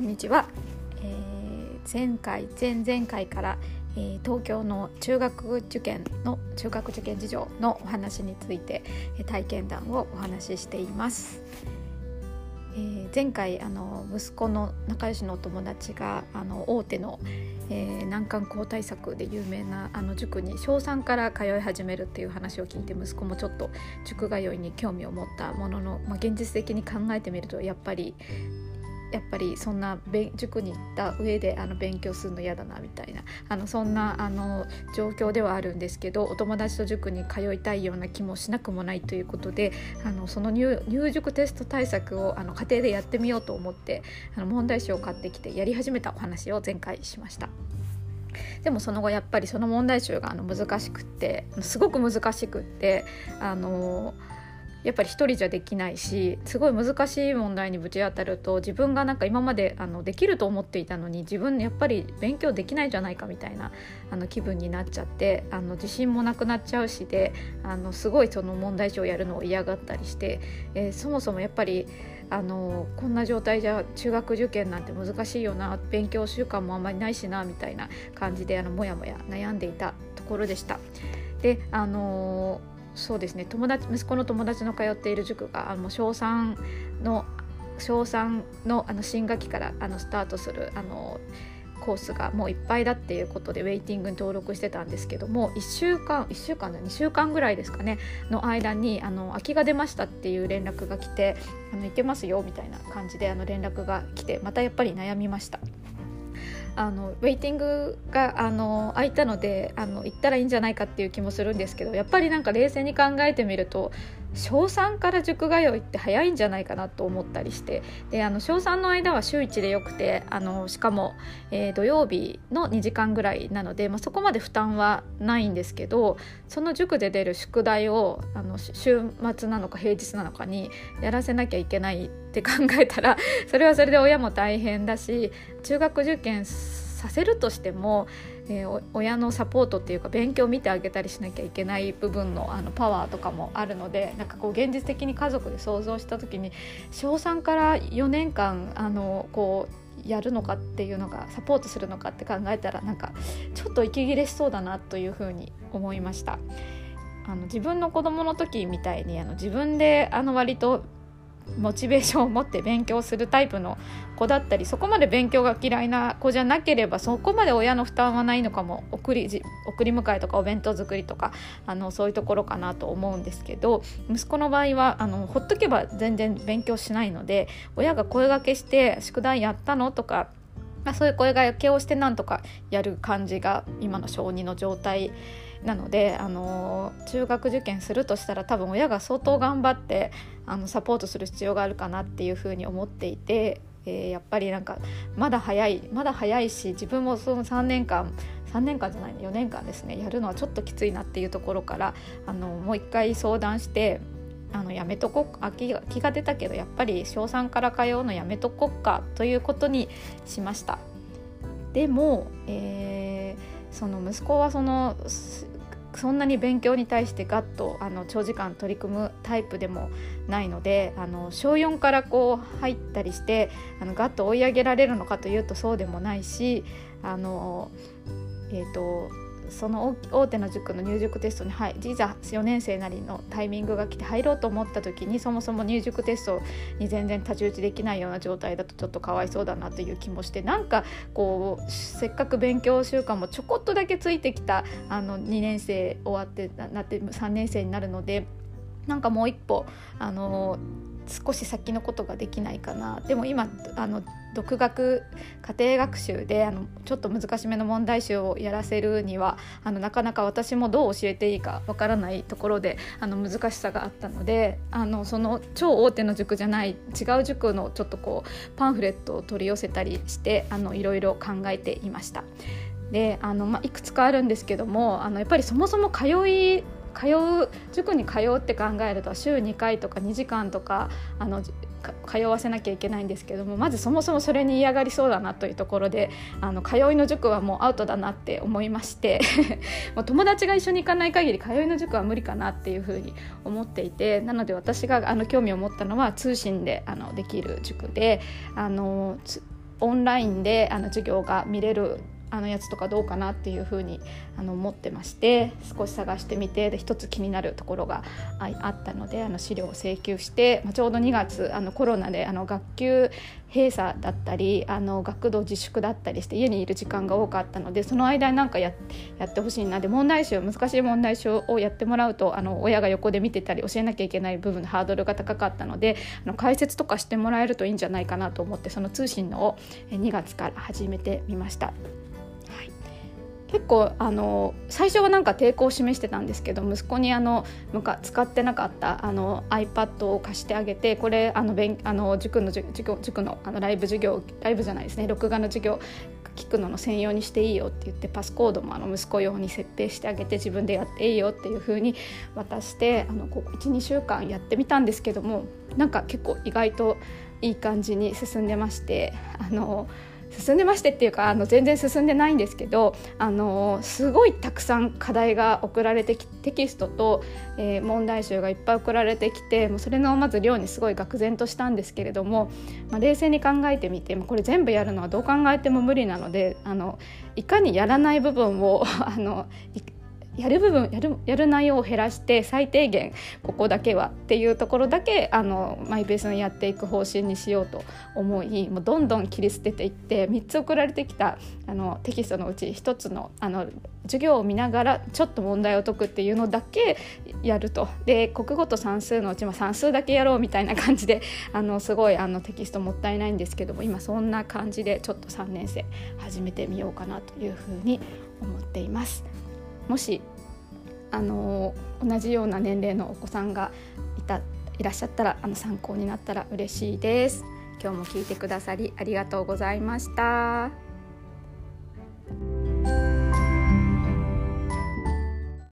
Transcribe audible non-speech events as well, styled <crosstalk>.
んにちは、えー、前回前々回から、えー、東京の中学受験の中学受験事情のお話について、え、体験談をお話ししています、えー、前回あの息子の仲良しのお友達があの大手の、えー、難関校対策で有名なあの塾に小3から通い始めるっていう話を聞いて息子もちょっと塾通いに興味を持ったものの、まあ、現実的に考えてみるとやっぱりやっぱりそんな塾に行った上であの勉強するの嫌だなみたいなあのそんなあの状況ではあるんですけどお友達と塾に通いたいような気もしなくもないということであのその入塾テスト対策をあの家庭でやってみようと思ってあの問題集を買ってきてやり始めたお話を前回しました。でもその後やっぱりその問題集があの難しくってすごく難しくってあのやっぱり一人じゃできないしすごい難しい問題にぶち当たると自分がなんか今まであのできると思っていたのに自分やっぱり勉強できないじゃないかみたいなあの気分になっちゃってあの自信もなくなっちゃうしであのすごいその問題集をやるのを嫌がったりして、えー、そもそもやっぱりあのこんな状態じゃ中学受験なんて難しいよな勉強習慣もあんまりないしなみたいな感じであのもやもや悩んでいたところでした。であのそうですね友達息子の友達の通っている塾があの小3の小3のあの新学期からあのスタートするあのコースがもういっぱいだっていうことでウェイティングに登録してたんですけども1週間1週間2週間ぐらいですかねの間にあの空きが出ましたっていう連絡が来てあの行けますよみたいな感じであの連絡が来てまたやっぱり悩みました。あのウェイティングがあの空いたのであの行ったらいいんじゃないかっていう気もするんですけどやっぱりなんか冷静に考えてみると小3から塾通いって早いんじゃないかなと思ったりして。であの小3の間は週1でよくてあのしかも、えー、土曜日の2時間ぐらいなので、まあ、そこまで負担はないんですけどその塾で出る宿題をあの週末なのか平日なのかにやらせなきゃいけないって考えたらそれはそれで親も大変だし中学受験させるとしてもえー、親のサポートっていうか勉強を見てあげたりしなきゃいけない部分のあのパワーとかもあるのでなんかこう現実的に家族で想像した時に小3から4年間あのこうやるのかっていうのがサポートするのかって考えたらなんかちょっと息切れしそうだなというふうに思いました。あの自分の子供の時みたいにあの自分であの割とモチベーションを持って勉強するタイプの子だったりそこまで勉強が嫌いな子じゃなければそこまで親の負担はないのかも送り送り迎えとかお弁当作りとかあのそういうところかなと思うんですけど息子の場合はあのほっとけば全然勉強しないので親が声がけして「宿題やったの?」とかまあ、そういう声がけをしてなんとかやる感じが今の小児の状態なので、あの中学受験するとしたら多分親が相当頑張ってあのサポートする必要があるかなっていうふうに思っていて、えー、やっぱりなんかまだ早いまだ早いし自分もその3年間3年間じゃない4年間ですねやるのはちょっときついなっていうところからあのもう一回相談してあのやめとこっ気が気が出たけどやっぱり小3から通うのやめとこっかということにしました。でも、えー、その息子はそのそんなに勉強に対してガッとあの長時間取り組むタイプでもないのであの小4からこう入ったりしてあのガッと追い上げられるのかというとそうでもないしあの、えーとその大手の塾の入塾テストに、はい、いざ4年生なりのタイミングが来て入ろうと思った時にそもそも入塾テストに全然太刀打ちできないような状態だとちょっとかわいそうだなという気もしてなんかこうせっかく勉強習慣もちょこっとだけついてきたあの2年生終わってなって3年生になるのでなんかもう一歩あの少し先のことができないかなでも今あの独学家庭学習であのちょっと難しめの問題集をやらせるにはあのなかなか私もどう教えていいかわからないところであの難しさがあったのであのその超大手の塾じゃない違う塾のちょっとこうパンフレットを取り寄せたりしてあのいろいろ考えていました。であの、まあ、いくつかあるんですけどもあのやっぱりそもそも通い通う塾に通うって考えると週2回とか2時間とかあの通わせなきゃいけないんですけどもまずそもそもそれに嫌がりそうだなというところであの通いの塾はもうアウトだなって思いまして <laughs> もう友達が一緒に行かない限り通いの塾は無理かなっていうふうに思っていてなので私があの興味を持ったのは通信であのできる塾であのオンラインであの授業が見れるあのやつとかどうかなっていうふうにあの思ってまして少し探してみてで一つ気になるところがあったのであの資料を請求して、まあ、ちょうど2月あのコロナであの学級閉鎖だったりあの学童自粛だったりして家にいる時間が多かったのでその間になんかややってほしいなで問題集難しい問題集をやってもらうとあの親が横で見てたり教えなきゃいけない部分のハードルが高かったのであの解説とかしてもらえるといいんじゃないかなと思ってその通信のを2月から始めてみました。結構あの最初はなんか抵抗を示してたんですけど息子にあの使ってなかったあの iPad を貸してあげてこれあの勉あの塾の授業塾のあのライブ授業ライブじゃないですね録画の授業聞くのの専用にしていいよって言ってパスコードもあの息子用に設定してあげて自分でやっていいよっていう風に渡して12週間やってみたんですけどもなんか結構意外といい感じに進んでましてあの進んでましてっていうかあの全然進んでないんですけどあのすごいたくさん課題が送られてきテキストと、えー、問題集がいっぱい送られてきてもうそれのまず量にすごい愕然としたんですけれども、まあ、冷静に考えてみてこれ全部やるのはどう考えても無理なのであのいかにやらない部分を <laughs> あのやる部分やるやる内容を減らして最低限ここだけはっていうところだけあのマイペースにやっていく方針にしようと思いもうどんどん切り捨てていって3つ送られてきたあのテキストのうち1つのあの授業を見ながらちょっと問題を解くっていうのだけやるとで国語と算数のうち、ま算数だけやろうみたいな感じであのすごいあのテキストもったいないんですけども今そんな感じでちょっと3年生始めてみようかなというふうに思っています。もしあの同じような年齢のお子さんがいたいらっしゃったらあの参考になったら嬉しいです。今日も聞いてくださりありがとうございました。